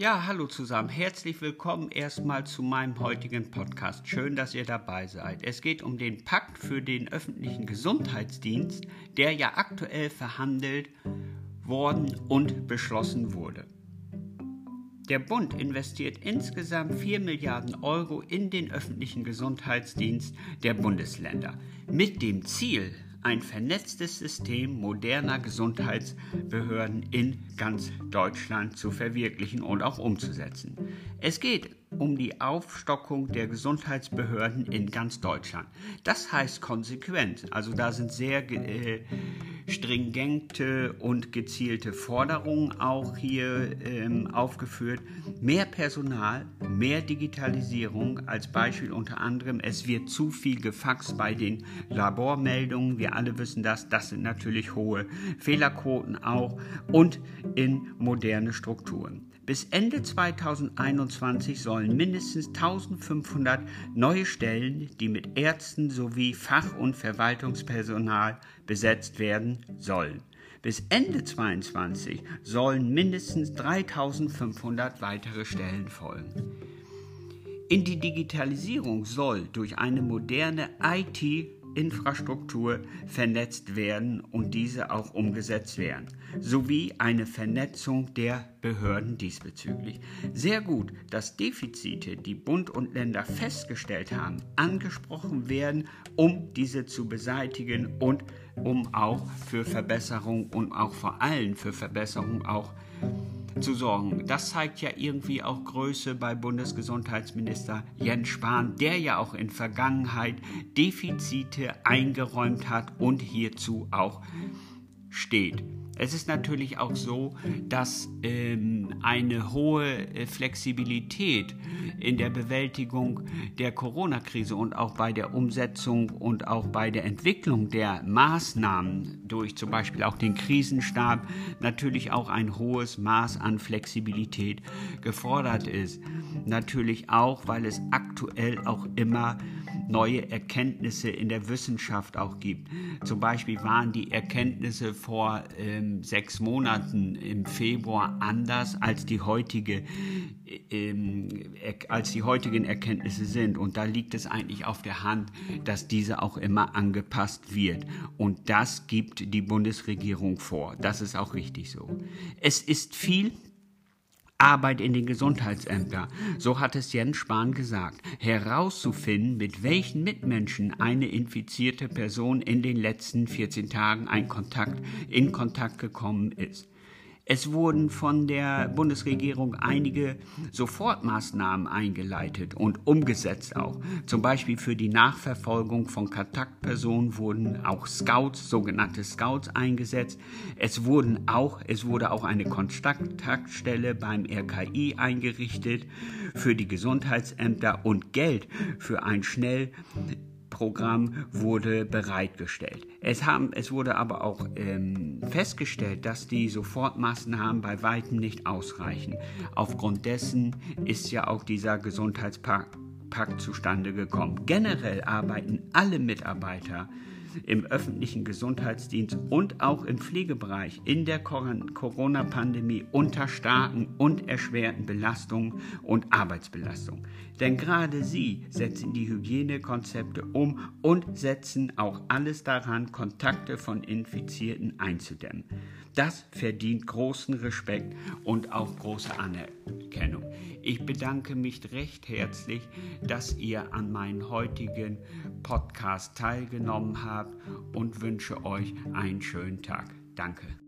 Ja, hallo zusammen. Herzlich willkommen erstmal zu meinem heutigen Podcast. Schön, dass ihr dabei seid. Es geht um den Pakt für den öffentlichen Gesundheitsdienst, der ja aktuell verhandelt worden und beschlossen wurde. Der Bund investiert insgesamt 4 Milliarden Euro in den öffentlichen Gesundheitsdienst der Bundesländer mit dem Ziel, ein vernetztes System moderner Gesundheitsbehörden in ganz Deutschland zu verwirklichen und auch umzusetzen. Es geht um die Aufstockung der Gesundheitsbehörden in ganz Deutschland. Das heißt konsequent. Also da sind sehr äh, stringente und gezielte Forderungen auch hier ähm, aufgeführt. Mehr Personal, mehr Digitalisierung. Als Beispiel unter anderem, es wird zu viel gefaxt bei den Labormeldungen. Wir alle wissen das. Das sind natürlich hohe Fehlerquoten auch. Und in moderne Strukturen. Bis Ende 2021 sollen mindestens 1500 neue Stellen, die mit Ärzten sowie Fach- und Verwaltungspersonal besetzt werden sollen. Bis Ende 2022 sollen mindestens 3500 weitere Stellen folgen. In die Digitalisierung soll durch eine moderne IT Infrastruktur vernetzt werden und diese auch umgesetzt werden, sowie eine Vernetzung der Behörden diesbezüglich. Sehr gut, dass Defizite, die Bund und Länder festgestellt haben, angesprochen werden, um diese zu beseitigen und um auch für Verbesserung und auch vor allem für Verbesserung auch zu sorgen. Das zeigt ja irgendwie auch Größe bei Bundesgesundheitsminister Jens Spahn, der ja auch in Vergangenheit Defizite eingeräumt hat und hierzu auch steht. Es ist natürlich auch so, dass ähm, eine hohe äh, Flexibilität in der Bewältigung der Corona-Krise und auch bei der Umsetzung und auch bei der Entwicklung der Maßnahmen durch zum Beispiel auch den Krisenstab natürlich auch ein hohes Maß an Flexibilität gefordert ist. Natürlich auch, weil es aktuell auch immer neue Erkenntnisse in der Wissenschaft auch gibt. Zum Beispiel waren die Erkenntnisse vor ähm, sechs Monaten im Februar anders als die heutige ähm, als die heutigen Erkenntnisse sind. Und da liegt es eigentlich auf der Hand, dass diese auch immer angepasst wird. Und das gibt die Bundesregierung vor. Das ist auch richtig so. Es ist viel Arbeit in den Gesundheitsämtern, so hat es Jens Spahn gesagt, herauszufinden, mit welchen Mitmenschen eine infizierte Person in den letzten 14 Tagen ein Kontakt, in Kontakt gekommen ist. Es wurden von der Bundesregierung einige Sofortmaßnahmen eingeleitet und umgesetzt auch. Zum Beispiel für die Nachverfolgung von Kontaktpersonen wurden auch Scouts, sogenannte Scouts eingesetzt. Es wurden auch, es wurde auch eine Kontaktstelle beim RKI eingerichtet für die Gesundheitsämter und Geld für ein schnell Programm wurde bereitgestellt. Es, haben, es wurde aber auch ähm, festgestellt, dass die Sofortmaßnahmen bei weitem nicht ausreichen. Aufgrund dessen ist ja auch dieser Gesundheitspakt zustande gekommen. Generell arbeiten alle Mitarbeiter im öffentlichen Gesundheitsdienst und auch im Pflegebereich in der Corona-Pandemie unter starken und erschwerten Belastungen und Arbeitsbelastungen. Denn gerade sie setzen die Hygienekonzepte um und setzen auch alles daran, Kontakte von Infizierten einzudämmen. Das verdient großen Respekt und auch große Anerkennung. Ich bedanke mich recht herzlich, dass ihr an meinem heutigen Podcast teilgenommen habt und wünsche euch einen schönen Tag. Danke.